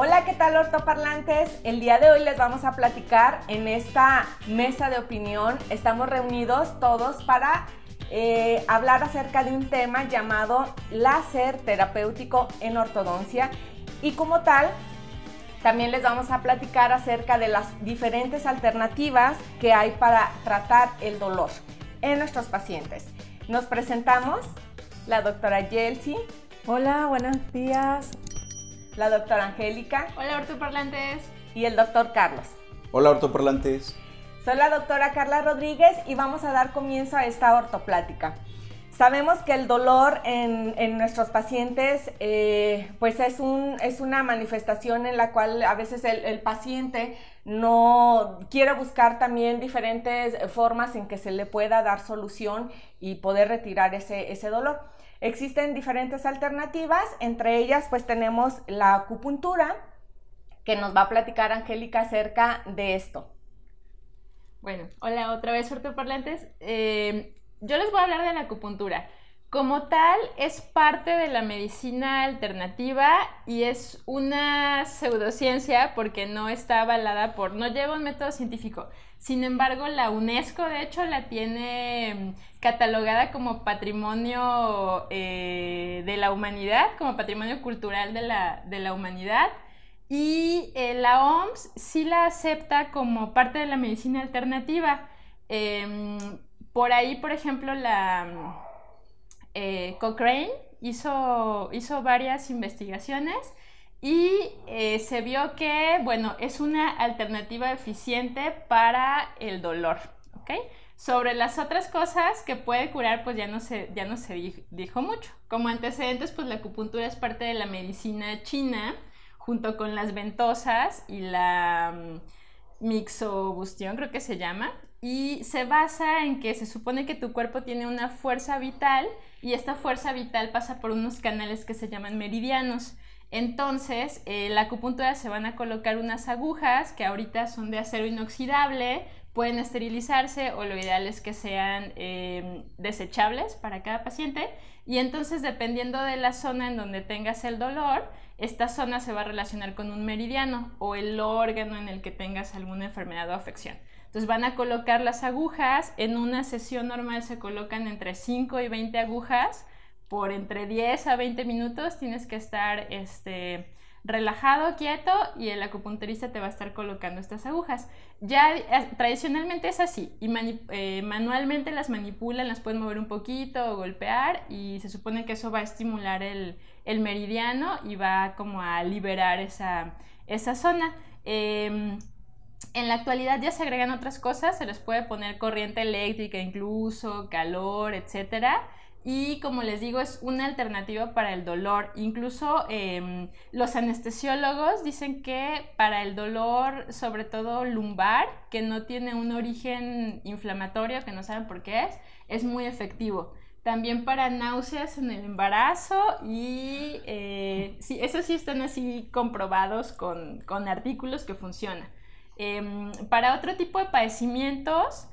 Hola, ¿qué tal ortoparlantes? El día de hoy les vamos a platicar en esta mesa de opinión. Estamos reunidos todos para eh, hablar acerca de un tema llamado láser terapéutico en ortodoncia y como tal también les vamos a platicar acerca de las diferentes alternativas que hay para tratar el dolor en nuestros pacientes. Nos presentamos la doctora Yelsi. Hola, buenos días la doctora Angélica. Hola, ortoparlantes. Y el doctor Carlos. Hola, ortoparlantes. Soy la doctora Carla Rodríguez y vamos a dar comienzo a esta ortoplática. Sabemos que el dolor en, nuestros pacientes eh, pues es, un, es una manifestación en la cual a veces el, paciente no quiere buscar también diferentes formas en que se le pueda dar solución y poder retirar ese, ese dolor. Existen diferentes alternativas, entre ellas pues tenemos la acupuntura, que nos va a platicar Angélica acerca de esto. Bueno, hola otra vez, ortoparlantes. Eh, yo les voy a hablar de la acupuntura. Como tal, es parte de la medicina alternativa y es una pseudociencia porque no está avalada por, no lleva un método científico. Sin embargo, la UNESCO, de hecho, la tiene mm, catalogada como patrimonio eh, de la humanidad, como patrimonio cultural de la, humanidad. Y eh, la OMS sí la acepta como parte de la medicina alternativa. Em, por ahí, por ejemplo, la mm, eh, Cochrane hizo, hizo varias investigaciones y eh, se vio que, bueno, es una alternativa eficiente para el dolor, ¿ok? Sobre las otras cosas que puede curar, pues ya no se, ya no se dijo mucho. Como antecedentes, pues la acupuntura es parte de la medicina china, junto con las ventosas y la mm, mixobustión, creo que se llama, y se basa en que se supone que tu cuerpo tiene una fuerza vital y esta fuerza vital pasa por unos canales que se llaman meridianos. Entonces, eh, la acupuntura se van a colocar unas agujas que ahorita son de acero inoxidable, pueden esterilizarse o lo ideal es que sean em, desechables para cada paciente. Y entonces, dependiendo de la zona en donde tengas el dolor, esta zona se va a relacionar con un meridiano o el órgano en el que tengas alguna enfermedad o afección. Entonces van a colocar las agujas, en una sesión normal se colocan entre 5 y 20 agujas, por entre 10 a 20 minutos tienes que estar este, relajado, quieto y el acupunturista te va a estar colocando estas agujas. Ya eh, tradicionalmente es así y eh, manualmente las manipulan, las pueden mover un poquito o golpear y se supone que eso va a estimular el, meridiano y va como a liberar esa, zona. Em, en la actualidad ya se agregan otras cosas, se les puede poner corriente eléctrica incluso, calor, etcétera. Y como les digo, es una alternativa para el dolor. Incluso em, los anestesiólogos dicen que para el dolor, sobre todo lumbar, que no tiene un origen inflamatorio, que no saben por qué es, es muy efectivo. También para náuseas en el embarazo y eh, sí, eso sí están así comprobados con, con artículos que funcionan. Em, para otro tipo de padecimientos,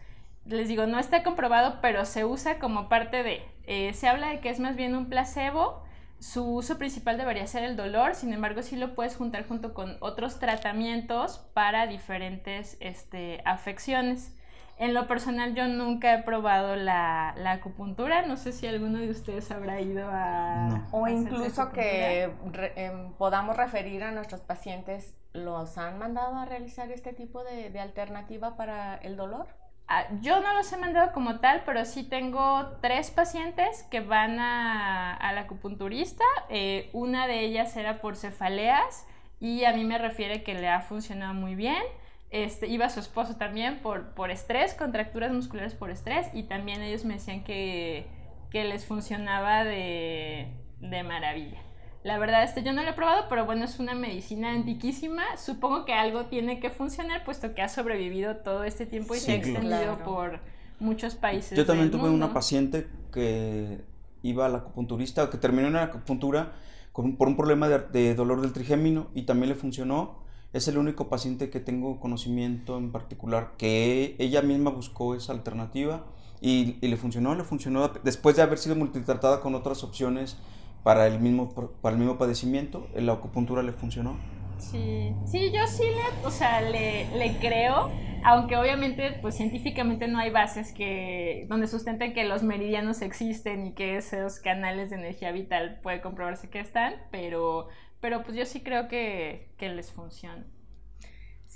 les digo, no está comprobado, pero se usa como parte de. Eh, se habla de que es más bien un placebo. Su uso principal debería ser el dolor, sin embargo, sí lo puedes juntar junto con otros tratamientos para diferentes este, afecciones. En lo personal yo nunca he probado la, acupuntura, no sé si alguno de ustedes habrá ido a... O incluso que em, podamos referir a nuestros pacientes, ¿los han mandado a realizar este tipo de, alternativa para el dolor? Ah, yo no los he mandado como tal, pero sí tengo tres pacientes que van a, la acupunturista. Eh, una de ellas era por cefaleas y a mí me refiere que le ha funcionado muy bien. Este, iba su esposo también por, por estrés, contracturas musculares por estrés, y también ellos me decían que, que les funcionaba de, de, maravilla. La verdad, este yo no lo he probado, pero bueno, es una medicina antiquísima. Supongo que algo tiene que funcionar, puesto que ha sobrevivido todo este tiempo y se ha extendido por muchos países. Yo también tuve una paciente que iba a la acupunturista, que terminó en la acupuntura con, por un problema de, de dolor del trigémino y también le funcionó es el único paciente que tengo conocimiento en particular que ella misma buscó esa alternativa y, le funcionó, le funcionó después de haber sido multitratada con otras opciones para el mismo, para el mismo padecimiento, la acupuntura le funcionó. Sí, sí, yo sí le, o sea, le, le creo, aunque obviamente, pues científicamente no hay bases que, donde sustenten que los meridianos existen y que esos canales de energía vital puede comprobarse que están, pero, pero pues yo sí creo que, que les funciona.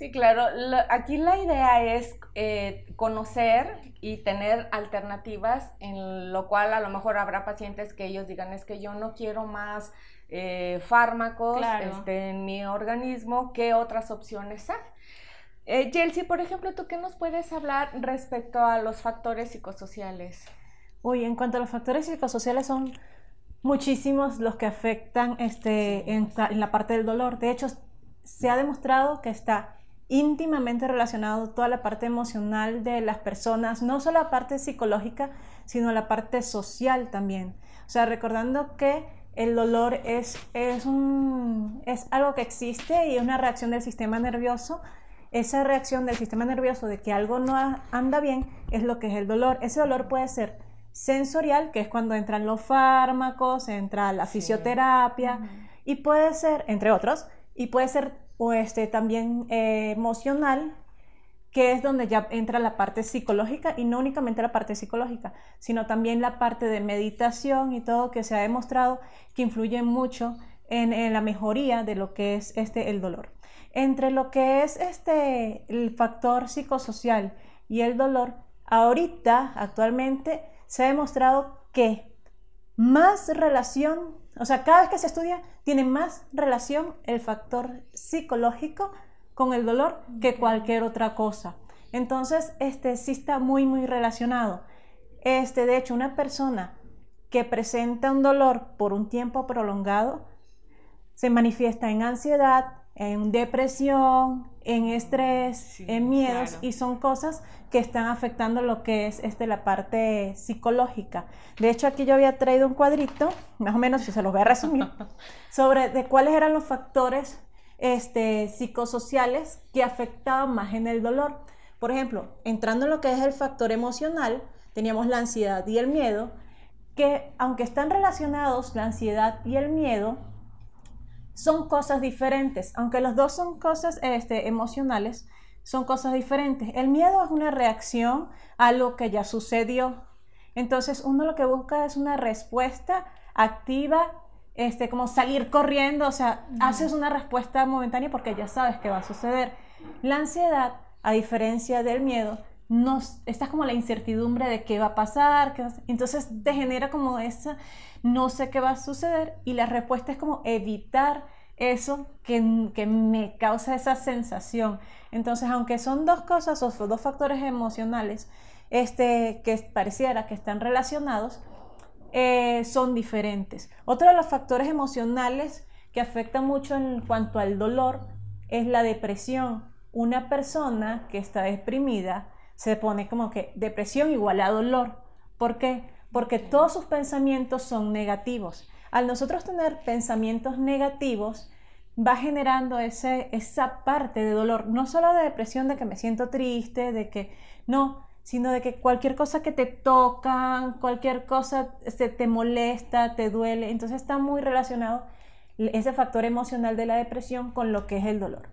Sí, claro. aquí la idea es eh, conocer y tener alternativas, en lo cual a lo mejor habrá pacientes que ellos digan es que yo no quiero más eh, fármacos este, en mi organismo, ¿qué otras opciones hay? Eh, Chelsea, por ejemplo, ¿tú qué nos puedes hablar respecto a los factores psicosociales? Uy, en cuanto a los factores psicosociales son muchísimos los que afectan este, en, en la parte del dolor. De hecho, se ha demostrado que está íntimamente relacionado toda la parte emocional de las personas, no solo la parte psicológica, sino la parte social también. O sea, recordando que el dolor es, es, un, es algo que existe y es una reacción del sistema nervioso. Esa reacción del sistema nervioso de que algo no anda bien es lo que es el dolor. Ese dolor puede ser sensorial, que es cuando entran los fármacos, entra la fisioterapia, y puede ser, entre otros, y puede ser o este, también eh, emocional, que es donde ya entra la parte psicológica y no únicamente la parte psicológica, sino también la parte de meditación y todo que se ha demostrado que influye mucho en, la mejoría de lo que es este, el dolor. Entre lo que es este, el factor psicosocial y el dolor, ahorita, actualmente, se ha demostrado que más relación o sea, cada vez que se estudia, tiene más relación el factor psicológico con el dolor que cualquier otra cosa. Entonces, este sí está muy, muy relacionado. Este, de hecho, una persona que presenta un dolor por un tiempo prolongado se manifiesta en ansiedad, en depresión, en estrés, en miedos y son cosas que están afectando lo que es este, la parte psicológica. De hecho, aquí yo había traído un cuadrito, más o menos, si se los voy a resumir, sobre de cuáles eran los factores este, psicosociales que afectaban más en el dolor. Por ejemplo, entrando en lo que es el factor emocional, teníamos la ansiedad y el miedo, que aunque están relacionados la ansiedad y el miedo, son cosas diferentes, aunque los dos son cosas este, emocionales, son cosas diferentes. El miedo es una reacción a lo que ya sucedió. Entonces uno lo que busca es una respuesta activa, este, como salir corriendo, o sea, haces una respuesta momentánea porque ya sabes que va a suceder. La ansiedad, a diferencia del miedo, no, estás como la incertidumbre de qué va a pasar, entonces te genera como esa, no sé qué va a suceder y la respuesta es como evitar eso que, que me causa esa sensación. Entonces, aunque son dos cosas o dos factores emocionales este, que pareciera que están relacionados, eh, son diferentes. Otro de los factores emocionales que afecta mucho en cuanto al dolor es la depresión. Una persona que está deprimida se pone como que depresión igual a dolor. ¿Por qué? Porque todos sus pensamientos son negativos. Al nosotros tener pensamientos negativos, va generando ese, esa parte de dolor, no solo de depresión, de que me siento triste, de que no, sino de que cualquier cosa que te tocan, cualquier cosa se te molesta, te duele, entonces está muy relacionado ese factor emocional de la depresión con lo que es el dolor.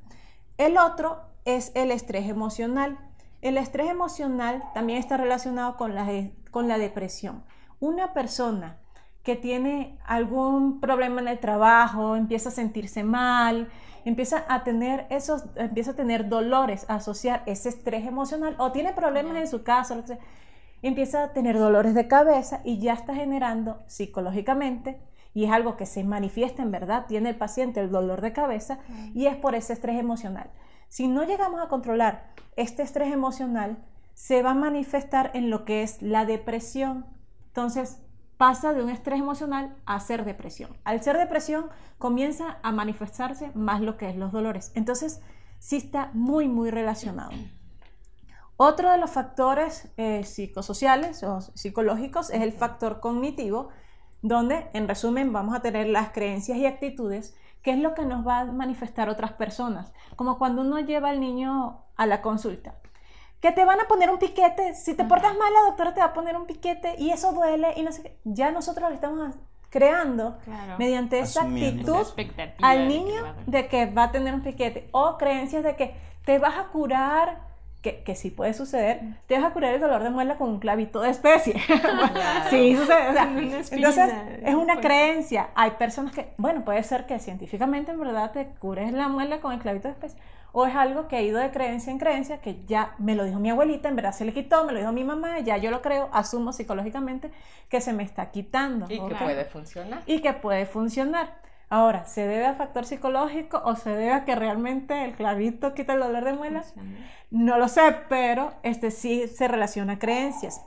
El otro es el estrés emocional. El estrés emocional también está relacionado con la, con la depresión. Una persona que tiene algún problema en el trabajo, empieza a sentirse mal, empieza a tener esos, empieza a tener dolores, a asociar ese estrés emocional o tiene problemas en su casa, empieza a tener dolores de cabeza y ya está generando psicológicamente y es algo que se manifiesta en verdad, tiene el paciente el dolor de cabeza y es por ese estrés emocional. Si no llegamos a controlar este estrés emocional, se va a manifestar en lo que es la depresión. Entonces, pasa de un estrés emocional a ser depresión. Al ser depresión, comienza a manifestarse más lo que es los dolores. Entonces, sí está muy, muy relacionado. Otro de los factores eh, psicosociales o psicológicos es el factor cognitivo, donde, en resumen, vamos a tener las creencias y actitudes ¿Qué es lo que nos va a manifestar otras personas? Como cuando uno lleva al niño a la consulta. Que te van a poner un piquete. Si te portas mal, la doctora te va a poner un piquete y eso duele y no sé qué. Ya nosotros le estamos creando Claro. mediante esa Asumiendo. actitud Esa al de que niño a doler. de que va a tener un piquete o creencias de que te vas a curar, que, que sí puede suceder, te vas a curar el dolor de muela con un clavito de especie. sí, sucede. o sea, entonces, es una pues. creencia. Hay personas que, bueno, puede ser que científicamente en verdad te cures la muela con el clavito de especie. O es algo que ha ido de creencia en creencia, que ya me lo dijo mi abuelita, en verdad se le quitó, me lo dijo mi mamá, ya yo lo creo, asumo psicológicamente que se me está quitando. Y que puede funcionar. y que puede funcionar. Ahora, ¿se debe a factor psicológico o se debe a que realmente el clavito quita el dolor de muela? No lo sé, pero este sí se relaciona a creencias.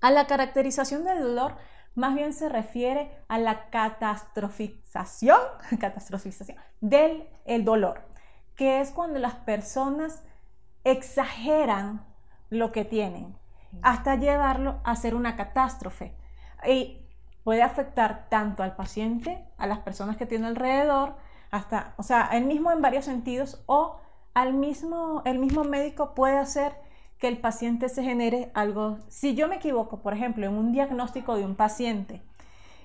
A la caracterización del dolor más bien se refiere a la catastrofización, catastrofización del el dolor, que es cuando las personas exageran lo que tienen hasta llevarlo a ser una catástrofe. Y puede afectar tanto al paciente, a las personas que tiene alrededor, hasta, o sea, el mismo en varios sentidos, o al mismo, el mismo médico puede hacer que el paciente se genere algo. Si yo me equivoco, por ejemplo, en un diagnóstico de un paciente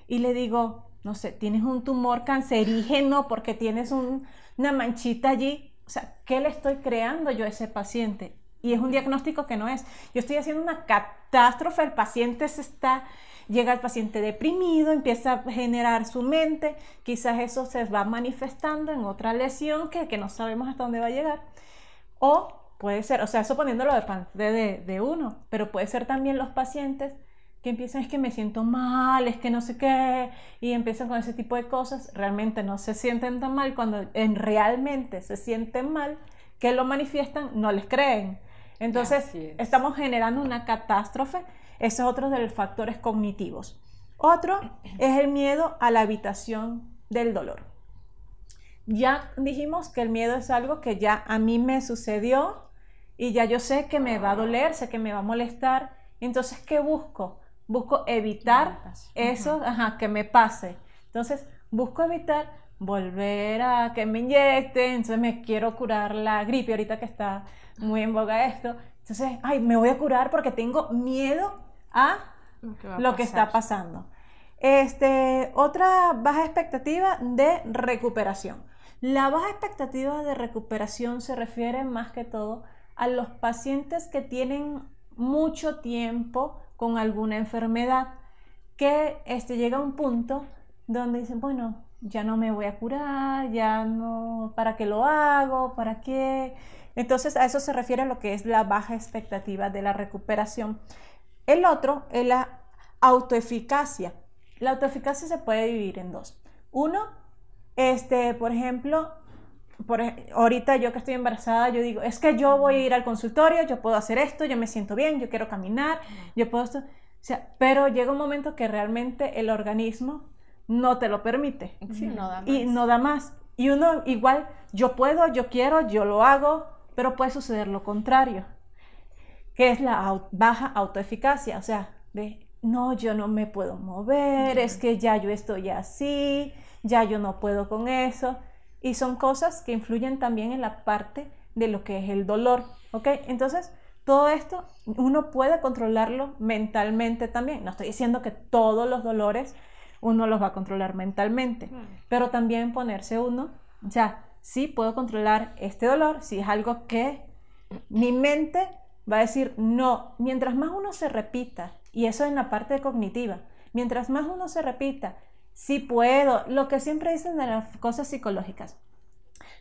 y le digo, no sé, tienes un tumor cancerígeno porque tienes un- una manchita allí, o sea, ¿qué le estoy creando yo a ese paciente? Y es un diagnóstico que no es. Yo estoy haciendo una catástrofe, el paciente se está, llega el paciente deprimido, empieza a generar su mente, quizás eso se va manifestando en otra lesión que, que no sabemos hasta dónde va a llegar. O puede ser, o sea, eso poniéndolo de parte de, de uno, pero puede ser también los pacientes que empiezan es que me siento mal, es que no sé qué, y empiezan con ese tipo de cosas, realmente no se sienten tan mal, cuando en realmente se sienten mal, que lo manifiestan, no les creen. Entonces, es. estamos generando una catástrofe, ese es otro de los factores cognitivos. Otro es el miedo a la habitación del dolor. Ya dijimos que el miedo es algo que ya a mí me sucedió y ya yo sé que me va a doler, sé que me va a molestar. Entonces, ¿qué busco? Busco evitar eso, ajá, que me pase. Entonces, busco evitar volver a que me inyecten, entonces me quiero curar la gripe ahorita que está muy en boga esto. Entonces, ay, me voy a curar porque tengo miedo a Lo que, lo está pasando. Este, otra baja expectativa de recuperación. La baja expectativa de recuperación se refiere más que todo a los pacientes que tienen mucho tiempo con alguna enfermedad, que este, llega a un punto donde dicen, bueno, ya no me voy a curar, ya no, ¿para qué lo hago? ¿Para qué? Entonces a eso se refiere lo que es la baja expectativa de la recuperación. El otro es la autoeficacia. La autoeficacia se puede dividir en dos. Uno, este, por ejemplo, por, ahorita yo que estoy embarazada, yo digo, es que yo voy a ir al consultorio, yo puedo hacer esto, yo me siento bien, yo quiero caminar, yo puedo esto. O sea, pero llega un momento que realmente el organismo no te lo permite Sí, no da y no da más. Y uno igual, yo puedo, yo quiero, yo lo hago, pero puede suceder lo contrario, que es la baja autoeficacia, o sea, de, no, yo no me puedo mover, es que ya yo estoy así, ya yo no puedo con eso. Y son cosas que influyen también en la parte de lo que es el dolor, ¿ok? Entonces, todo esto uno puede controlarlo mentalmente también. No estoy diciendo que todos los dolores uno los va a controlar mentalmente, pero también ponerse uno, o sea, sí puedo controlar este dolor, si es algo que mi mente va a decir no, mientras más uno se repita, y eso en la parte cognitiva, mientras más uno se repita, sí puedo, lo que siempre dicen de las cosas psicológicas,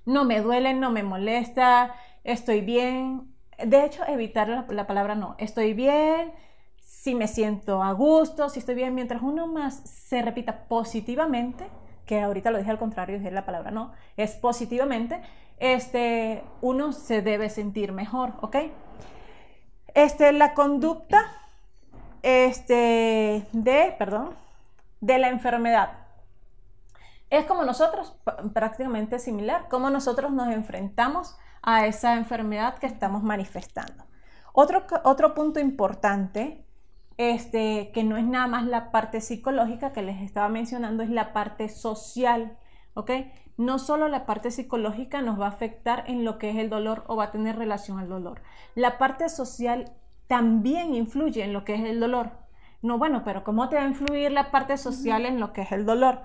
no me duele, no me molesta, estoy bien. De hecho, evitar la, la palabra no, estoy bien, si me siento a gusto, si estoy bien, mientras uno más se repita positivamente, que ahorita lo dije al contrario, dije la palabra no, es positivamente, este, uno se debe sentir mejor, ¿ok? Este, la conducta este, de, perdón, de la enfermedad. Es como nosotros, prácticamente similar, como nosotros nos enfrentamos a esa enfermedad que estamos manifestando. Otro, otro punto importante, este, que no es nada más la parte psicológica que les estaba mencionando, es la parte social, ¿ok? No solo la parte psicológica nos va a afectar en lo que es el dolor o va a tener relación al dolor. La parte social también influye en lo que es el dolor. No, bueno, pero ¿cómo te va a influir la parte social en lo que es el dolor?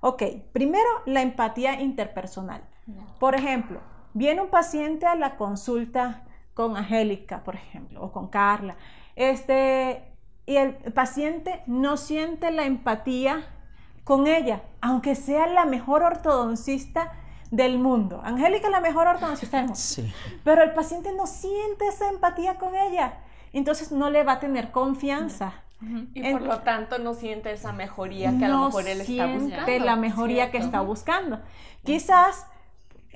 Ok, primero la empatía interpersonal. Por ejemplo, viene un paciente a la consulta con Angélica, por ejemplo, o con Carla, este, y el paciente no siente la empatía con ella, aunque sea la mejor ortodoncista del mundo. Angélica es la mejor ortodoncista del mundo. Sí. Pero el paciente no siente esa empatía con ella. Entonces no le va a tener confianza. Y por lo tanto no siente esa mejoría que a lo mejor él está buscando. la mejoría que está buscando. Quizás,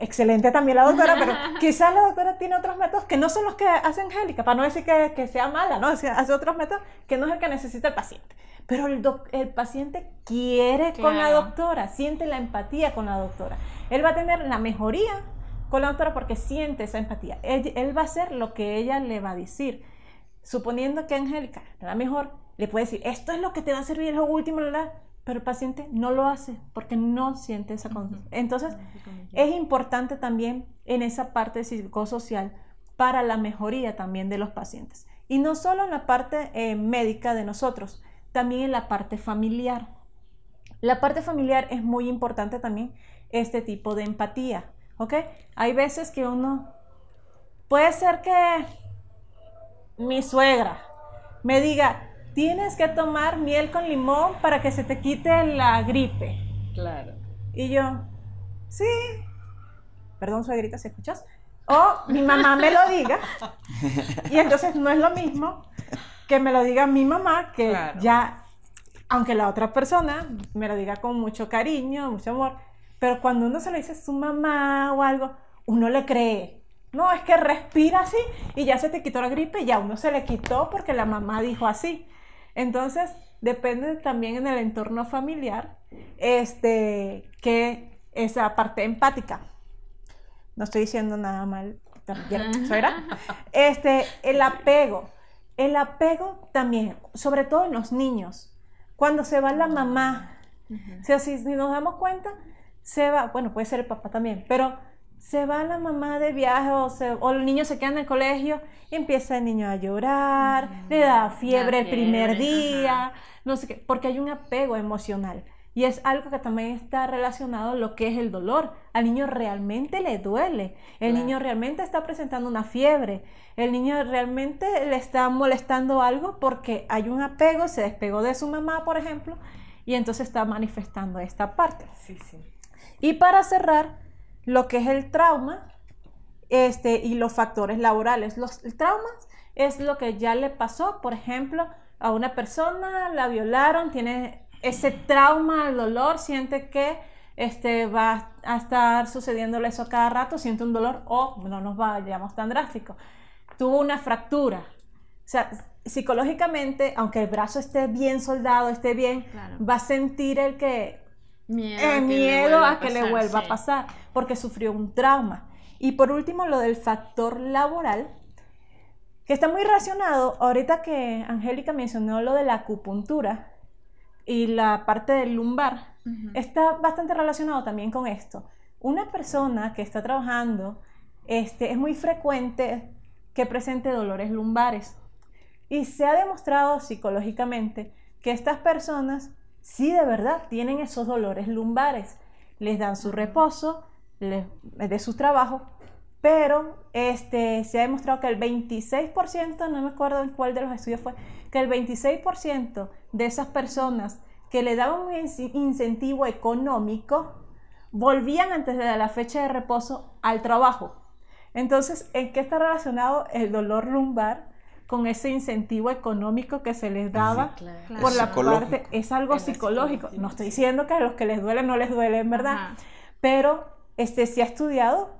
excelente también la doctora, pero quizás la doctora tiene otros métodos que no son los que hace Angélica, para no decir que, sea mala, ¿no? Hace otros métodos que no es el que necesita el paciente. Pero el, el paciente quiere con la doctora, siente la empatía con la doctora. Él va a tener la mejoría con la doctora porque siente esa empatía. Él, él va a hacer lo que ella le va a decir. Suponiendo que Angélica, la mejor, le puede decir, esto es lo que te va a servir, es lo último, pero el paciente no lo hace porque no siente esa confianza. Entonces, es importante también en esa parte psicosocial para la mejoría también de los pacientes. Y no solo en la parte eh, médica de nosotros, también en la parte familiar. La parte familiar es muy importante también este tipo de empatía, ¿ok? Hay veces que uno, puede ser que mi suegra me diga, tienes que tomar miel con limón para que se te quite la gripe. Claro. Y yo, sí. Perdón, suegrita, ¿se escuchas? O mi mamá me lo diga. Y entonces no es lo mismo que me lo diga mi mamá, que ya, aunque la otra persona me lo diga con mucho cariño, mucho amor, pero cuando uno se lo dice a su mamá o algo, uno le cree. No, es que respira así y ya se te quitó la gripe, ya uno se le quitó porque la mamá dijo así. Entonces, depende también en el entorno familiar, este, que esa parte empática. No estoy diciendo nada mal, Este, el apego. El apego también, sobre todo en los niños. Cuando se va la mamá, o sea, si, nos damos cuenta, se va, bueno, puede ser el papá también, pero se va la mamá de viaje o, o el niño se queda en el colegio y empieza el niño a llorar, le da fiebre, el primer día, no sé qué, porque hay un apego emocional. Y es algo que también está relacionado a lo que es el dolor. Al niño realmente le duele. El niño realmente está presentando una fiebre. El niño realmente le está molestando algo porque hay un apego, se despegó de su mamá, por ejemplo, y entonces está manifestando esta parte. Sí, sí. Y para cerrar, lo que es el trauma este, y los factores laborales. Los, el trauma es lo que ya le pasó, por ejemplo, a una persona, la violaron, tiene ese trauma, el dolor, siente que este, va a estar sucediéndole eso cada rato, siente un dolor o no nos vayamos tan drástico. Tuvo una fractura. O sea, psicológicamente, aunque el brazo esté bien soldado, esté bien, va a sentir el que miedo, a que, le, vuelva a pasar, porque sufrió un trauma. Y por último, lo del factor laboral, que está muy relacionado, ahorita que Angélica mencionó lo de la acupuntura y la parte del lumbar, está bastante relacionado también con esto. Una persona que está trabajando, este, es muy frecuente que presente dolores lumbares. Y se ha demostrado psicológicamente que estas personas si de verdad tienen esos dolores lumbares. Les dan su reposo de su trabajo, pero este, se ha demostrado que el 26%, no me acuerdo en cuál de los estudios fue, que el 26% de esas personas que le daban un incentivo económico volvían antes de la fecha de reposo al trabajo. Entonces, ¿en qué está relacionado el dolor lumbar con ese incentivo económico que se les daba por la parte, es algo psicológico. No estoy diciendo que a los que les duele no les duele, en verdad, pero este, se ha estudiado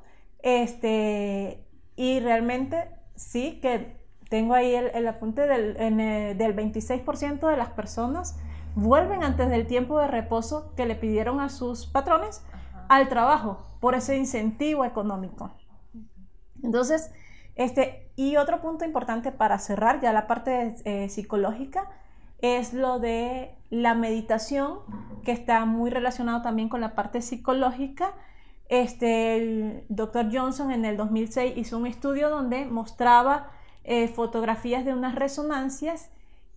este, y realmente sí que tengo ahí el, apunte del, del 26% de las personas vuelven antes del tiempo de reposo que le pidieron a sus patrones al trabajo por ese incentivo económico. Entonces, este, y otro punto importante para cerrar ya la parte eh, psicológica es lo de la meditación, que está muy relacionado también con la parte psicológica. Este, el doctor Johnson en el 2006 hizo un estudio donde mostraba eh, fotografías de unas resonancias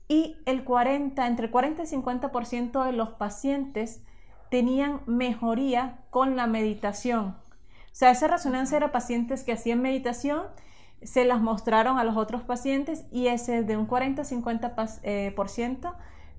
y el 40, entre 40 y 50% de los pacientes tenían mejoría con la meditación. O sea, esa resonancia era pacientes que hacían meditación, se las mostraron a los otros pacientes y ese de un 40-50% eh,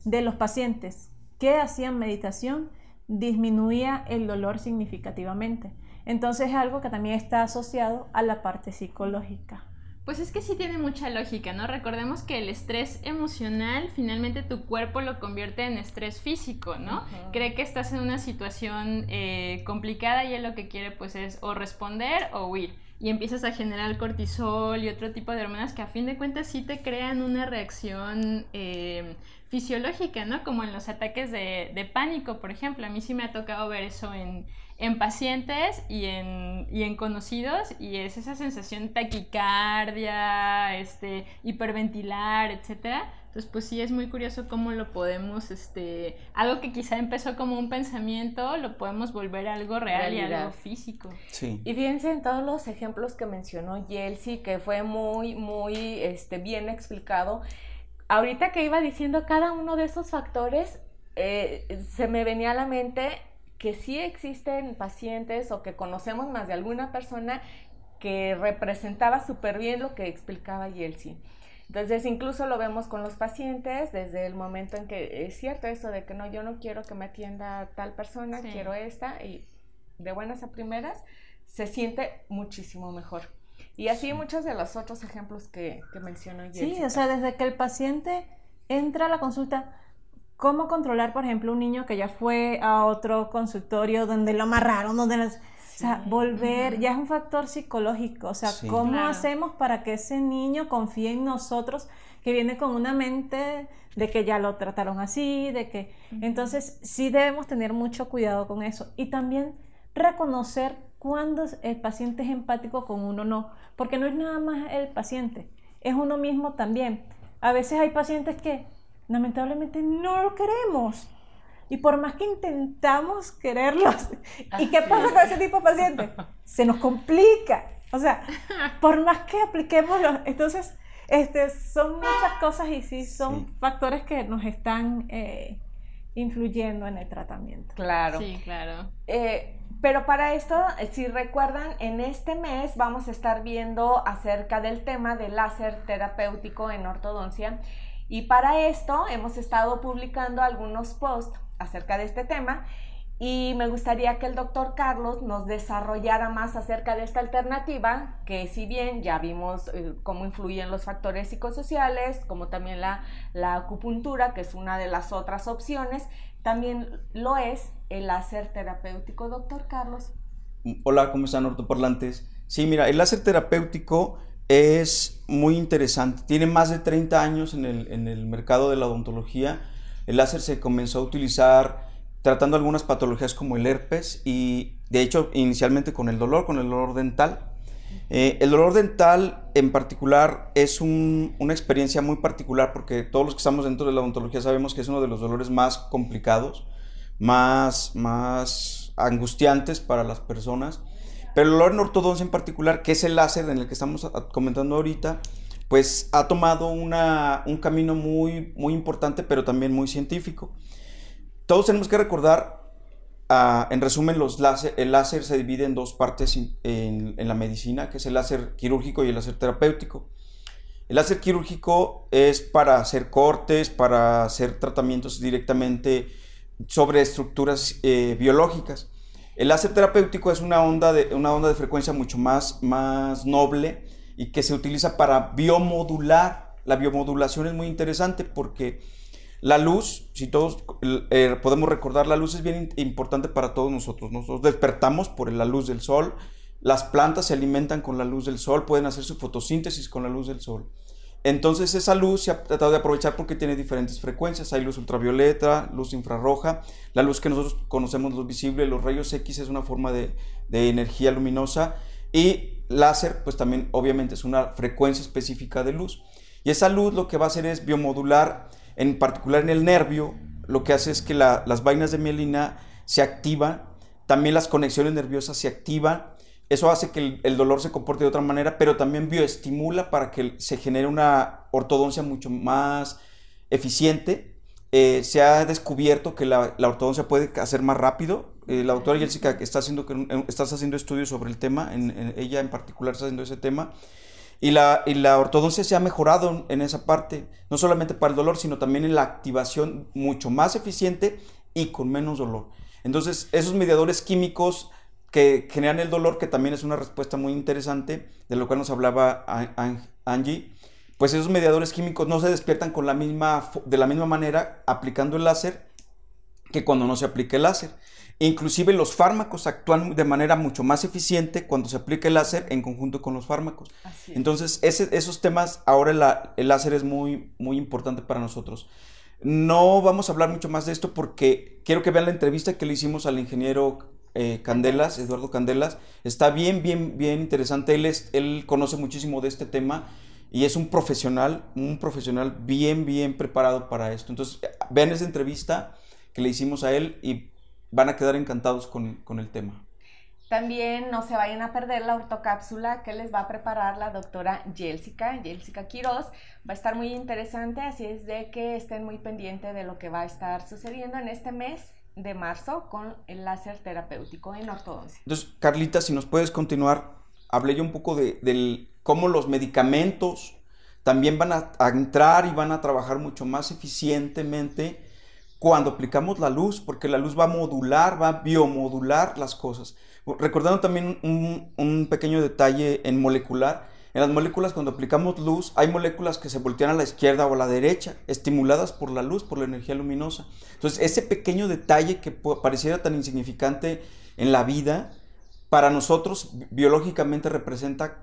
de los pacientes que hacían meditación disminuía el dolor significativamente. Entonces es algo que también está asociado a la parte psicológica. Pues es que sí tiene mucha lógica, ¿no? Recordemos que el estrés emocional finalmente tu cuerpo lo convierte en estrés físico, ¿no? Cree que estás en una situación eh, complicada y él lo que quiere pues es o responder o huir. Y empiezas a generar cortisol y otro tipo de hormonas que a fin de cuentas sí te crean una reacción eh, fisiológica, ¿no? Como en los ataques de, de pánico, por ejemplo. A mí sí me ha tocado ver eso en en pacientes y en, y en conocidos y es esa sensación taquicardia, este, hiperventilar, etcétera. Entonces, pues sí es muy curioso cómo lo podemos, este, algo que quizá empezó como un pensamiento, lo podemos volver a algo real y algo físico. Sí. Y fíjense en todos los ejemplos que mencionó Yelsi, que fue muy, muy, este, bien explicado. Ahorita que iba diciendo cada uno de esos factores, eh, se me venía a la mente que sí existen pacientes o que conocemos más de alguna persona que representaba súper bien lo que explicaba Yelsi. Entonces, incluso lo vemos con los pacientes desde el momento en que es cierto eso de que no, yo no quiero que me atienda tal persona, quiero esta, y de buenas a primeras se siente muchísimo mejor. Y así muchos de los otros ejemplos que, que mencionó Yelsi. Sí, o sea, desde que el paciente entra a la consulta, ¿Cómo controlar, por ejemplo, un niño que ya fue a otro consultorio donde lo amarraron, donde O sea, volver ya es un factor psicológico. O sea, ¿cómo hacemos para que ese niño confíe en nosotros que viene con una mente de que ya lo trataron así, de que... Entonces, sí debemos tener mucho cuidado con eso. Y también reconocer cuándo el paciente es empático con uno no. Porque no es nada más el paciente, es uno mismo también. A veces hay pacientes que lamentablemente no lo queremos. Y por más que intentamos quererlos, ¿y qué pasa con ese tipo de pacientes? Se nos complica. O sea, por más que apliquemos los... Entonces, este, son muchas cosas y sí son factores que nos están eh, influyendo en el tratamiento. Claro. Sí, claro. Eh, pero para esto, si recuerdan, en este mes vamos a estar viendo acerca del tema del láser terapéutico en ortodoncia y para esto hemos estado publicando algunos posts acerca de este tema y me gustaría que el doctor Carlos nos desarrollara más acerca de esta alternativa, que si bien ya vimos eh, cómo influyen los factores psicosociales, como también la, la acupuntura, que es una de las otras opciones, también lo es el láser terapéutico, doctor Carlos. Hola, ¿cómo están ortoparlantes? Sí, mira, el láser terapéutico es muy interesante. Tiene más de 30 años en el, mercado de la odontología. El láser se comenzó a utilizar tratando algunas patologías como el herpes y de hecho inicialmente con el dolor, con el dolor dental. Eh, el dolor dental en particular es una experiencia muy particular porque todos los que estamos dentro de la odontología sabemos que es uno de los dolores más complicados, más, más angustiantes para las personas. Pero el dolor en ortodoncia en particular, que es el láser en el que estamos comentando ahorita, pues ha tomado un camino muy, muy importante, pero también muy científico. Todos tenemos que recordar, ah, en resumen, los láser, el láser se divide en dos partes en, la medicina, que es el láser quirúrgico y el láser terapéutico. El láser quirúrgico es para hacer cortes, para hacer tratamientos directamente sobre estructuras eh, biológicas. El láser terapéutico es una onda de, una onda de frecuencia mucho más, más noble y que se utiliza para biomodular. La biomodulación es muy interesante porque la luz, si todos eh, podemos recordar, la luz es bien importante para todos nosotros. Nosotros despertamos por la luz del sol, las plantas se alimentan con la luz del sol, pueden hacer su fotosíntesis con la luz del sol. Entonces esa luz se ha tratado de aprovechar porque tiene diferentes frecuencias. Hay luz ultravioleta, luz infrarroja, la luz que nosotros conocemos, luz visible, los rayos X es una forma de, energía luminosa y láser pues también obviamente es una frecuencia específica de luz. Y esa luz lo que va a hacer es biomodular, en particular en el nervio, lo que hace es que las vainas de mielina se activan, también las conexiones nerviosas se activan eso hace que el, dolor se comporte de otra manera, pero también bioestimula para que se genere una ortodoncia mucho más eficiente. Eh, se ha descubierto que la, ortodoncia puede hacer más rápido. Eh, la doctora Jessica está haciendo, estás haciendo estudios sobre el tema, ella en particular está haciendo ese tema. Y la, y la ortodoncia se ha mejorado en esa parte, no solamente para el dolor, sino también en la activación mucho más eficiente y con menos dolor. Entonces, esos mediadores químicos que generan el dolor, que también es una respuesta muy interesante, de lo cual nos hablaba Angie, pues esos mediadores químicos no se despiertan con la misma, de la misma manera aplicando el láser que cuando no se aplica el láser. Inclusive los fármacos actúan de manera mucho más eficiente cuando se aplica el láser en conjunto con los fármacos. Entonces, esos temas, ahora el láser es muy, muy importante para nosotros. No vamos a hablar mucho más de esto porque quiero que vean la entrevista que le hicimos al ingeniero eh, Candelas, Eduardo Candelas. Está bien, bien, bien interesante. Él, es, él conoce muchísimo de este tema y es un profesional, un profesional bien, bien preparado para esto. Entonces, vean esa entrevista que le hicimos a él y van a quedar encantados con, el tema. También no se vayan a perder la ortocápsula que les va a preparar la doctora Jessica, Jessica Quiroz. Va a estar muy interesante, así es de que estén muy pendientes de lo que va a estar sucediendo en este mes de marzo con el láser terapéutico en ortodoncia. Entonces, Carlita, si nos puedes continuar, hablé yo un poco de, cómo los medicamentos también van a entrar y van a trabajar mucho más eficientemente cuando aplicamos la luz, porque la luz va a modular, va a biomodular las cosas. Recordando también un, pequeño detalle en molecular, en las moléculas cuando aplicamos luz hay moléculas que se voltean a la izquierda o a la derecha, estimuladas por la luz, por la energía luminosa. Entonces ese pequeño detalle que pareciera tan insignificante en la vida, para nosotros biológicamente representa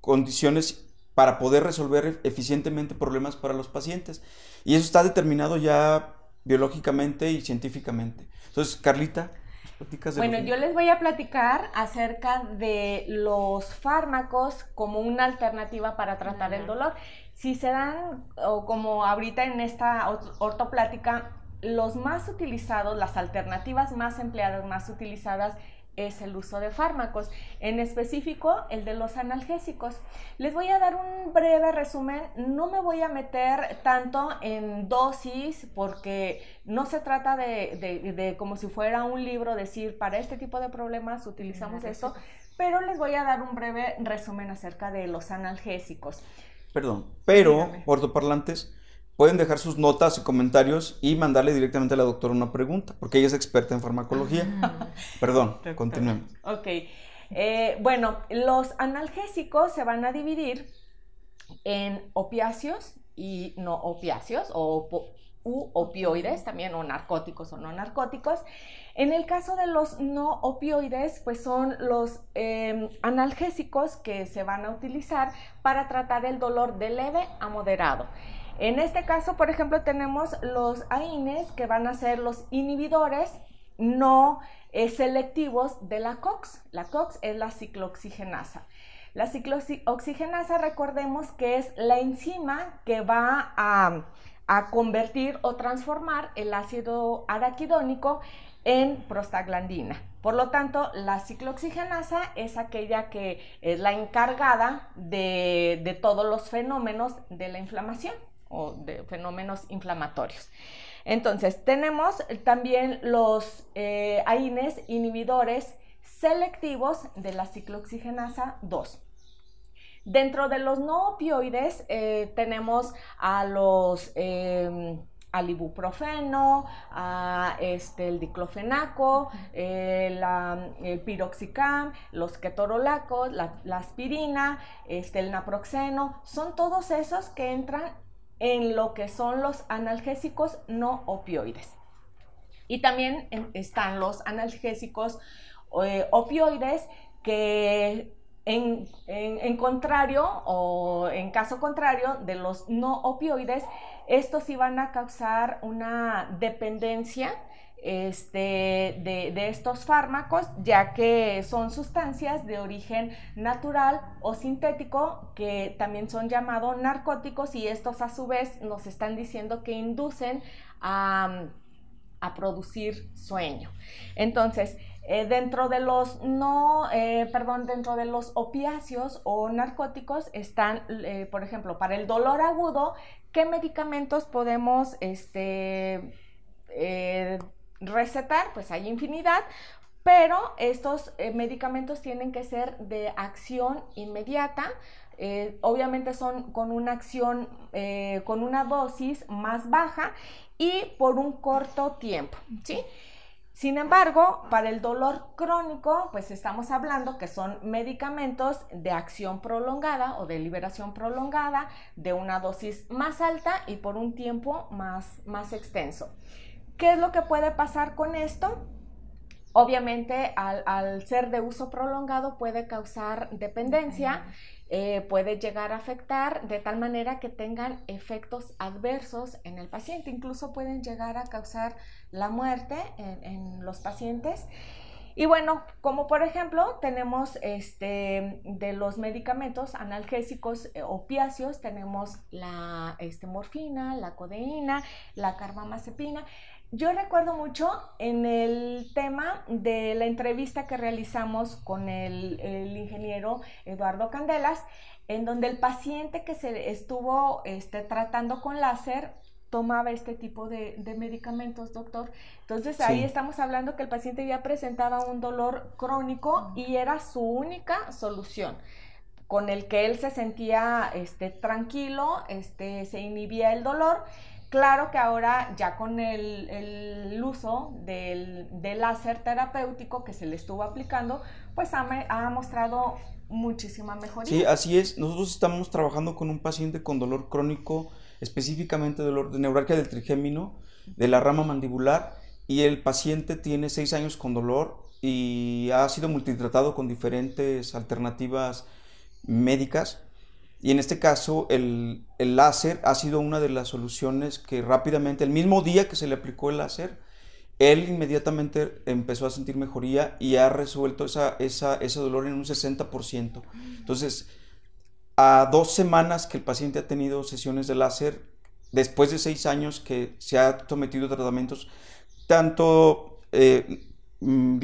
condiciones para poder resolver eficientemente problemas para los pacientes. Y eso está determinado ya biológicamente y científicamente. Entonces, Carlita, de Bueno, yo les voy a platicar acerca de los fármacos como una alternativa para tratar el dolor. Si se dan, o como ahorita en esta ortoplática, los más utilizados, las alternativas más empleadas, más utilizadas es el uso de fármacos, en específico el de los analgésicos. Les voy a dar un breve resumen, no me voy a meter tanto en dosis porque no se trata de, como si fuera un libro decir para este tipo de problemas utilizamos esto, pero les voy a dar un breve resumen acerca de los analgésicos. Perdón, pero, ortoparlantes, pueden dejar sus notas y comentarios y mandarle directamente a la doctora una pregunta, porque ella es experta en farmacología. Ah. Perdón, continuemos. Ok. Eh, bueno, los analgésicos se van a dividir en opiáceos y no opiáceos o u opioides, también o narcóticos o no narcóticos. En el caso de los no opioides, pues son los em, analgésicos que se van a utilizar para tratar el dolor de leve a moderado. En este caso, por ejemplo, tenemos los AINES que van a ser los inhibidores no eh, selectivos de la COX. La COX es la ciclooxigenasa. La ciclooxigenasa, recordemos que es la enzima que va a, convertir o transformar el ácido araquidónico en prostaglandina. Por lo tanto, la ciclooxigenasa es aquella que es la encargada de todos los fenómenos de la inflamación o de fenómenos inflamatorios. Entonces, tenemos también los eh, AINES inhibidores selectivos de la ciclooxigenasa 2. Dentro de los no opioides eh, tenemos a los eh, al ibuprofeno, a este, el diclofenaco, el piroxicam, los ketorolacos, la, la, aspirina, este, el naproxeno, son todos esos que entran en lo que son los analgésicos no opioides. Y también están los analgésicos eh, opioides que en, contrario o en caso contrario de los no opioides, estos iban a causar una dependencia este, de, estos fármacos, ya que son sustancias de origen natural o sintético que también son llamados narcóticos y estos a su vez nos están diciendo que inducen a, producir sueño. Entonces, Eh, dentro de los no, eh, perdón, dentro de los opiáceos o narcóticos están, eh, por ejemplo, para el dolor agudo, ¿qué medicamentos podemos este, recetar? Pues hay infinidad. Pero estos medicamentos tienen que ser de acción inmediata, obviamente son con una acción, con una dosis más baja y por un corto tiempo, ¿sí? Sin embargo, para el dolor crónico, pues estamos hablando que son medicamentos de acción prolongada o de liberación prolongada, de una dosis más alta y por un tiempo más, más extenso. ¿Qué es lo que puede pasar con esto? Obviamente, al, ser de uso prolongado puede causar dependencia, eh, puede llegar a afectar de tal manera que tengan efectos adversos en el paciente, incluso pueden llegar a causar la muerte en, los pacientes. Y bueno, como por ejemplo tenemos este, de los medicamentos analgésicos eh, opiáceos, tenemos la este, morfina, la codeína, la carbamazepina. Yo recuerdo mucho en el tema de la entrevista que realizamos con el, ingeniero Eduardo Candelas, en donde el paciente que se estuvo este, tratando con láser tomaba este tipo de, medicamentos, doctor. Entonces ahí estamos hablando que el paciente ya presentaba un dolor crónico y era su única solución con el que él se sentía este, tranquilo, este, se inhibía el dolor Claro que ahora ya con el, uso del, láser terapéutico que se le estuvo aplicando, pues ha, mostrado muchísima mejoría. Sí, así es. Nosotros estamos trabajando con un paciente con dolor crónico, específicamente dolor de neuralgia del trigémino, de la rama mandibular, y el paciente tiene seis años con dolor y ha sido multitratado con diferentes alternativas médicas y en este caso, el, láser ha sido una de las soluciones que rápidamente, el mismo día que se le aplicó el láser, él inmediatamente empezó a sentir mejoría y ha resuelto esa, ese dolor en un 60%. Entonces, a dos semanas que el paciente ha tenido sesiones de láser, después de seis años que se ha sometido a tratamientos, tanto eh, mm,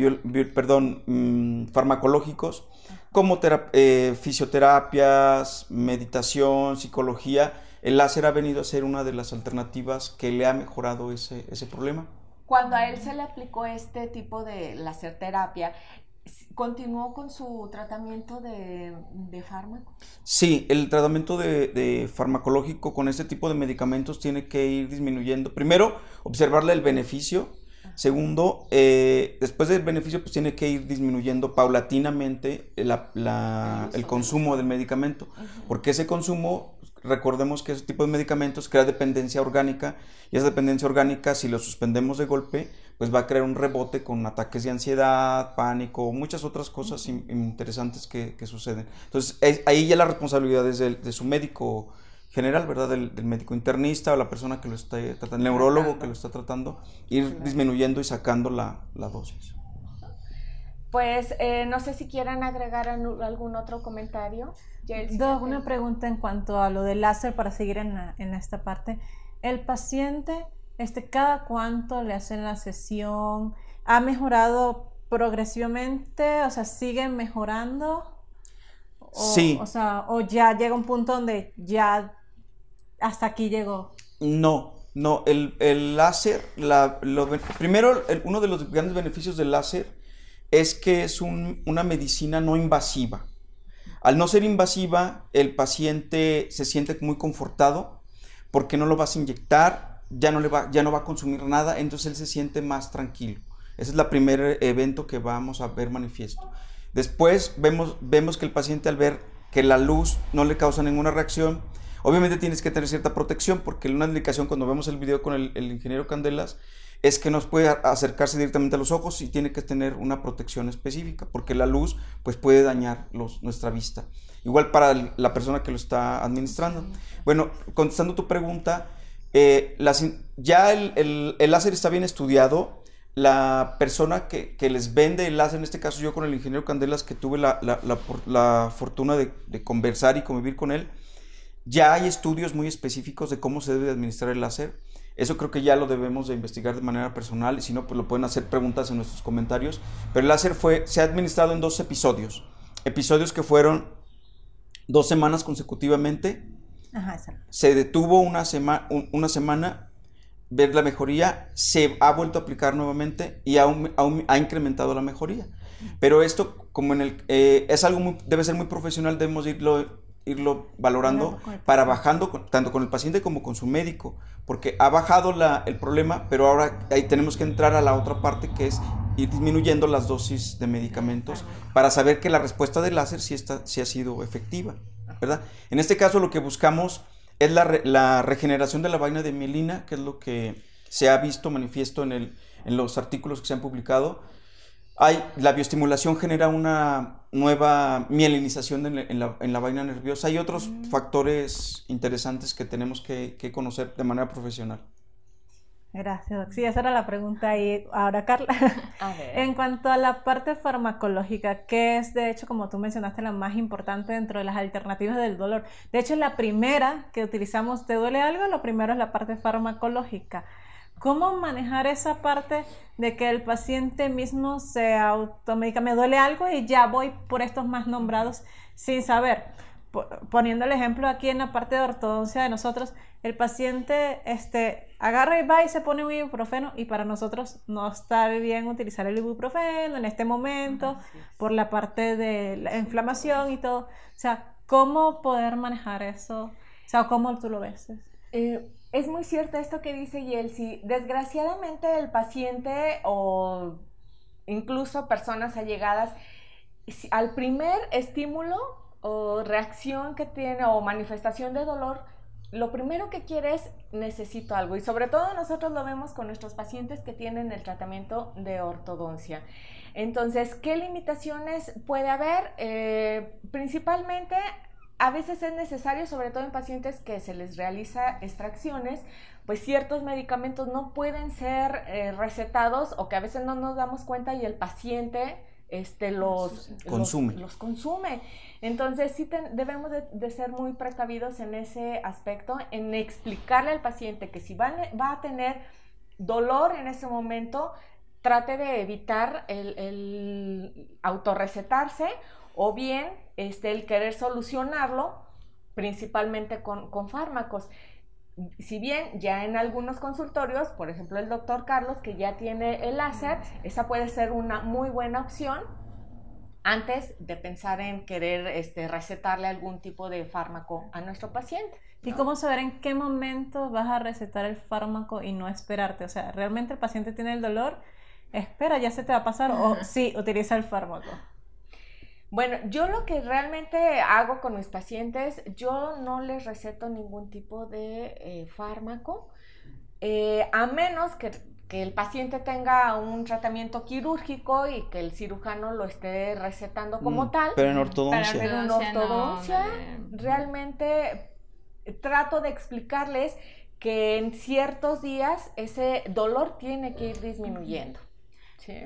perdón, mm, farmacológicos, como eh, fisioterapias, meditación, psicología, el láser ha venido a ser una de las alternativas que le ha mejorado ese, problema. Cuando a él se le aplicó este tipo de láser terapia, ¿continuó con su tratamiento de, de fármaco? Sí, el tratamiento de, de, farmacológico con este tipo de medicamentos tiene que ir disminuyendo. Primero, observarle el beneficio Segundo, eh, después del beneficio, pues tiene que ir disminuyendo paulatinamente el consumo del medicamento, porque ese consumo, recordemos que ese tipo de medicamentos crea dependencia orgánica, y esa dependencia orgánica, si lo suspendemos de golpe, pues va a crear un rebote con ataques de ansiedad, pánico, muchas otras cosas interesantes que, suceden. Entonces, ahí ya la responsabilidad es de su médico general, ¿verdad? Del, médico internista o la persona que lo está tratando, el neurólogo que lo está tratando, ir disminuyendo y sacando la, dosis. Pues eh, no sé si quieran agregar algún otro comentario. Do, una pregunta en cuanto a lo del láser para seguir en, en, esta parte. El paciente, este, ¿cada cuánto le hacen la sesión? ¿Ha mejorado progresivamente? O sea, ¿sigue mejorando? sí. O sea, o ya llega un punto donde ya hasta aquí llegó. No, no, el, láser, la, primero, uno de los grandes beneficios del láser es que es una medicina no invasiva. Al no ser invasiva, el paciente se siente muy confortado porque no lo vas a inyectar, ya no, le va, ya no va a consumir nada, entonces él se siente más tranquilo. Ese es el primer evento que vamos a ver manifiesto. Después vemos, vemos que el paciente al ver que la luz no le causa ninguna reacción, Obviamente tienes que tener cierta protección porque una indicación cuando vemos el video con el, ingeniero Candelas es que nos puede acercarse directamente a los ojos y tiene que tener una protección específica porque la luz pues puede dañar nuestra vista. Igual para la persona que lo está administrando. Bueno, contestando tu pregunta, eh, ya el, láser está bien estudiado. La persona que, les vende el láser, en este caso yo con el ingeniero Candelas, que tuve la, fortuna de, de, conversar y convivir con él, ya hay estudios muy específicos de cómo se debe administrar el láser. Eso creo que ya lo debemos de investigar de manera personal y si no, pues lo pueden hacer preguntas en nuestros comentarios. Pero el láser fue, se ha administrado en dos episodios. Episodios que fueron dos semanas consecutivamente. Ajá, exacto. Se detuvo una, sema- un- una semana, ver la mejoría, se ha vuelto a aplicar nuevamente y aún- aún ha incrementado la mejoría. Pero esto, como en el, eh, es algo muy, debe ser muy profesional, debemos irlo, irlo valorando para bajando con- tanto con el paciente como con su médico, porque ha bajado la- el problema, pero ahora ahí tenemos que entrar a la otra parte que es ir disminuyendo las dosis de medicamentos para saber que la respuesta del láser sí, está, sí ha sido efectiva, ¿verdad? En este caso lo que buscamos es la, re- la regeneración de la vaina de mielina, que es lo que se ha visto manifiesto en, el, en los artículos que se han publicado. Hay, la bioestimulación genera una nueva mielinización en, la- en la, en la vaina nerviosa. Hay otros factores interesantes que tenemos que, que conocer de manera profesional. Gracias, Doc. Sí, esa era la pregunta. Y ahora, Carla, A ver. en cuanto a la parte farmacológica, que es de hecho, como tú mencionaste, la más importante dentro de las alternativas del dolor. De hecho, la primera que utilizamos, ¿te duele algo? Lo primero es la parte farmacológica. ¿Cómo manejar esa parte de que el paciente mismo se automedica? Me duele algo y ya voy por estos más nombrados sin saber. Po- Poniendo el ejemplo aquí en la parte de ortodoncia de nosotros, el paciente este, agarra y va y se pone un ibuprofeno y para nosotros no está bien utilizar el ibuprofeno en este momento por la parte de la inflamación y todo. O sea, ¿cómo poder manejar eso? O sea, ¿cómo tú lo ves? Eh, es muy cierto esto que dice Yelsi. Desgraciadamente el paciente o incluso personas allegadas, al primer estímulo o reacción que tiene o manifestación de dolor, lo primero que quiere es necesito algo. Y sobre todo nosotros lo vemos con nuestros pacientes que tienen el tratamiento de ortodoncia. Entonces, ¿qué limitaciones puede haber? Eh, principalmente a veces es necesario, sobre todo en pacientes que se les realiza extracciones, pues ciertos medicamentos no pueden ser eh, recetados o que a veces no nos damos cuenta y el paciente este, los, Consume. Los, consume. Entonces sí debemos de, de ser muy precavidos en ese aspecto, en explicarle al paciente que si va, va a tener dolor en ese momento, trate de evitar el, el autorrecetarse o bien este, el querer solucionarlo principalmente con, con fármacos. Si bien ya en algunos consultorios, por ejemplo el doctor Carlos, que ya tiene el láser, esa puede ser una muy buena opción antes de pensar en querer este, recetarle algún tipo de fármaco a nuestro paciente. ¿Y cómo saber en qué momento vas a recetar el fármaco y no esperarte? O sea, ¿realmente el paciente tiene el dolor? Espera, ya se te va a pasar. O sí, utiliza el fármaco. Bueno, yo lo que realmente hago con mis pacientes, yo no les receto ningún tipo de eh, fármaco, eh, a menos que, que el paciente tenga un tratamiento quirúrgico y que el cirujano lo esté recetando como Mm, tal. Pero en ortodoncia. Pero en Ortodoncia, no, vale. realmente trato de explicarles que en ciertos días ese dolor tiene que ir disminuyendo.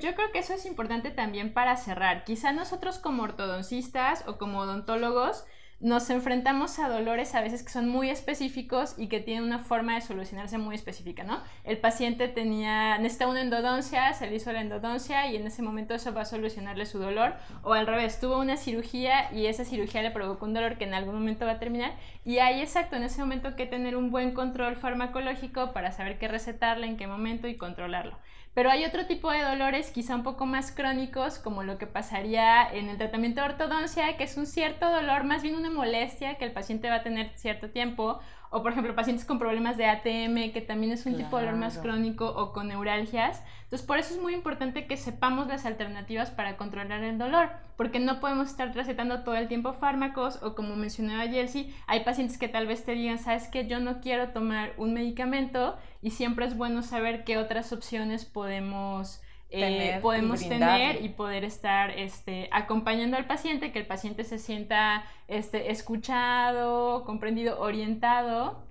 Yo creo que eso es importante también para cerrar. Quizá nosotros como ortodoncistas o como odontólogos nos enfrentamos a dolores a veces que son muy específicos y que tienen una forma de solucionarse muy específica, ¿no? El paciente tenía, necesita una endodoncia, se le hizo la endodoncia y en ese momento eso va a solucionarle su dolor. O al revés, tuvo una cirugía y esa cirugía le provocó un dolor que en algún momento va a terminar. Y hay exacto en ese momento que tener un buen control farmacológico para saber qué recetarle, en qué momento y controlarlo. Pero hay otro tipo de dolores quizá un poco más crónicos, como lo que pasaría en el tratamiento de ortodoncia, que es un cierto dolor, más bien una molestia que el paciente va a tener cierto tiempo, o por ejemplo pacientes con problemas de ATM, que también es un tipo de dolor más crónico, o con neuralgias. Entonces por eso es muy importante que sepamos las alternativas para controlar el dolor, porque no podemos estar recetando todo el tiempo fármacos, o como mencionaba Yelsi, hay pacientes que tal vez te digan, sabes que yo no quiero tomar un medicamento, y siempre es bueno saber qué otras opciones podemos, Tener podemos tener y poder estar este, acompañando al paciente, que el paciente se sienta este, escuchado, comprendido, orientado.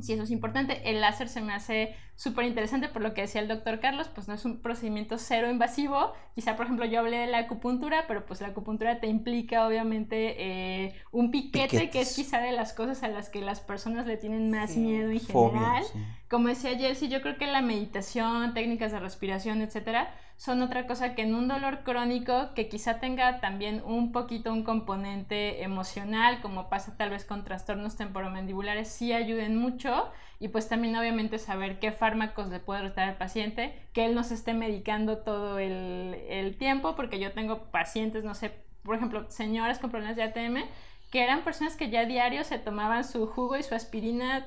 Si eso es importante, el láser se me hace súper interesante por lo que decía el doctor Carlos, pues no es un procedimiento cero invasivo. Quizá, por ejemplo, yo hablé de la acupuntura, pero pues la acupuntura te implica obviamente eh, un piquete, que es quizá de las cosas a las que las personas le tienen más miedo en general. Como decía Jersey, yo creo que la meditación, técnicas de respiración, etcétera, son otra cosa que en un dolor crónico que quizá tenga también un poquito un componente emocional, como pasa tal vez con trastornos temporomandibulares, sí ayuden mucho y pues también obviamente saber qué fármacos le puede tratar al paciente, que él no se esté medicando todo el, el tiempo, porque yo tengo pacientes, no sé, por ejemplo, señoras con problemas de ATM, que eran personas que ya diario se tomaban su jugo y su aspirina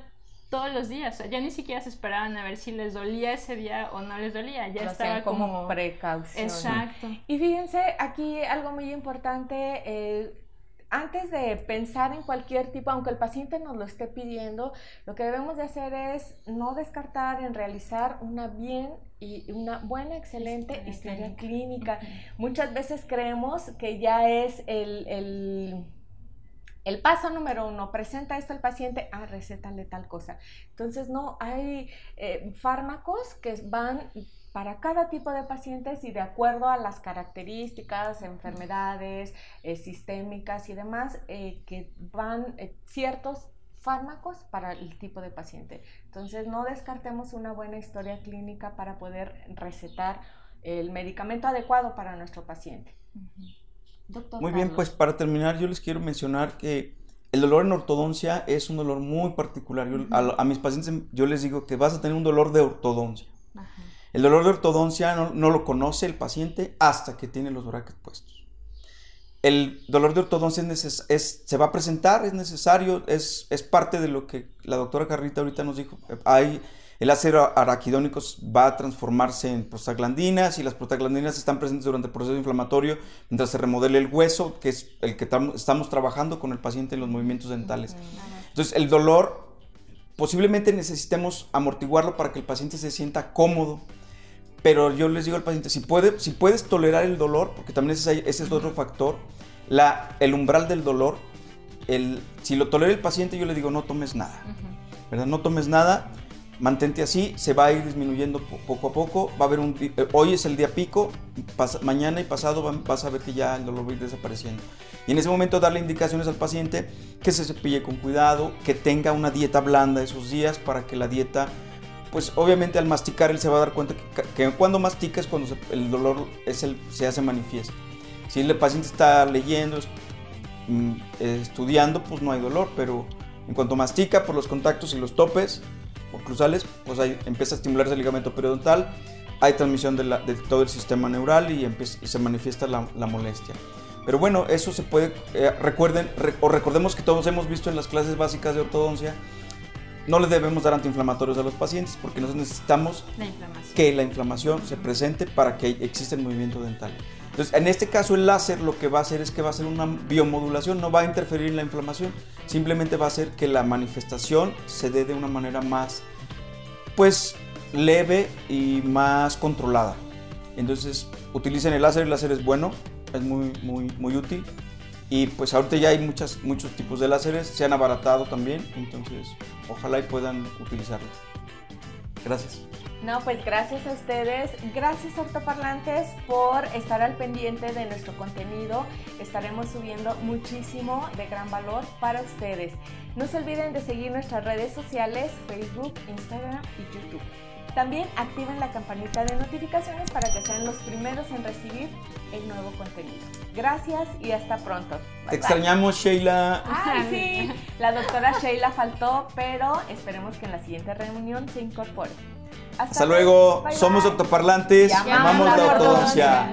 todos los días. ya ni siquiera se esperaban a ver si les dolía ese día o no les dolía. Ya estaba como, precaución. Exacto. Y fíjense, aquí algo muy importante. Eh, antes de pensar en cualquier tipo, aunque el paciente nos lo esté pidiendo, lo que debemos de hacer es no descartar en realizar una bien y una buena, excelente historia, clínica. Muchas veces creemos que ya es el el paso número uno, presenta esto al paciente, ah, recétale tal cosa. Entonces, no, hay eh, fármacos que van para cada tipo de pacientes y de acuerdo a las características, enfermedades eh, sistémicas y demás, eh, que van ciertos fármacos para el tipo de paciente. Entonces, no descartemos una buena historia clínica para poder recetar el medicamento adecuado para nuestro paciente. Muy bien, pues para terminar yo les quiero mencionar que el dolor en ortodoncia es un dolor muy particular. a, mis pacientes yo les digo que vas a tener un dolor de ortodoncia. El dolor de ortodoncia no, lo conoce el paciente hasta que tiene los brackets puestos. El dolor de ortodoncia es, se va a presentar, es necesario, es, es parte de lo que la doctora Carrita ahorita nos dijo. Hay el ácido araquidónico va a transformarse en prostaglandinas y las prostaglandinas están presentes durante el proceso inflamatorio mientras se remodele el hueso, que es el que estamos trabajando con el paciente en los movimientos dentales. Entonces, el dolor posiblemente necesitemos amortiguarlo para que el paciente se sienta cómodo. Pero yo les digo al paciente, si, puede, si puedes tolerar el dolor, porque también ese, ese es otro factor, la, el umbral del dolor, el, si lo tolera el paciente, yo le digo, no tomes nada. ¿verdad? No tomes nada mantente así, se va a ir disminuyendo poco a poco, va a haber un, eh, hoy es el día pico, mañana y pasado vas a ver que ya el dolor va a ir desapareciendo. Y en ese momento darle indicaciones al paciente que se cepille con cuidado, que tenga una dieta blanda esos días para que la dieta, pues obviamente al masticar él se va a dar cuenta que, cuando mastica es cuando el dolor es el, se hace manifiesto. Si el paciente está leyendo, mm, estudiando, pues no hay dolor, pero en cuanto mastica por los contactos y los topes, oclusales, pues ahí empieza a estimularse el ligamento periodontal, hay transmisión de, todo el sistema neural y, se manifiesta la, molestia. Pero bueno, eso se puede, eh, recuerden, o recordemos que todos hemos visto en las clases básicas de ortodoncia, no le debemos dar antiinflamatorios a los pacientes porque nosotros necesitamos que la inflamación se presente para que exista el movimiento dental. Entonces, en este caso el láser lo que va a hacer es que va a hacer una biomodulación, no va a interferir en la inflamación, simplemente va a hacer que la manifestación se dé de una manera más, pues, leve y más controlada. Entonces, utilicen el láser, el láser es bueno, es muy, muy, muy útil. Y pues ahorita ya hay muchas, muchos tipos de láseres, se han abaratado también, entonces ojalá y puedan utilizarlo. Gracias. No, pues gracias a ustedes, gracias ortoparlantes por estar al pendiente de nuestro contenido. Estaremos subiendo muchísimo de gran valor para ustedes. No se olviden de seguir nuestras redes sociales, Facebook, Instagram y YouTube. También activen la campanita de notificaciones para que sean los primeros en recibir el nuevo contenido. Gracias y hasta pronto. Te extrañamos, Sheila. Ay, sí. La doctora Sheila faltó, pero esperemos que en la siguiente reunión se incorpore. Hasta, luego. Somos octoparlantes. Amamos la ortodoncia.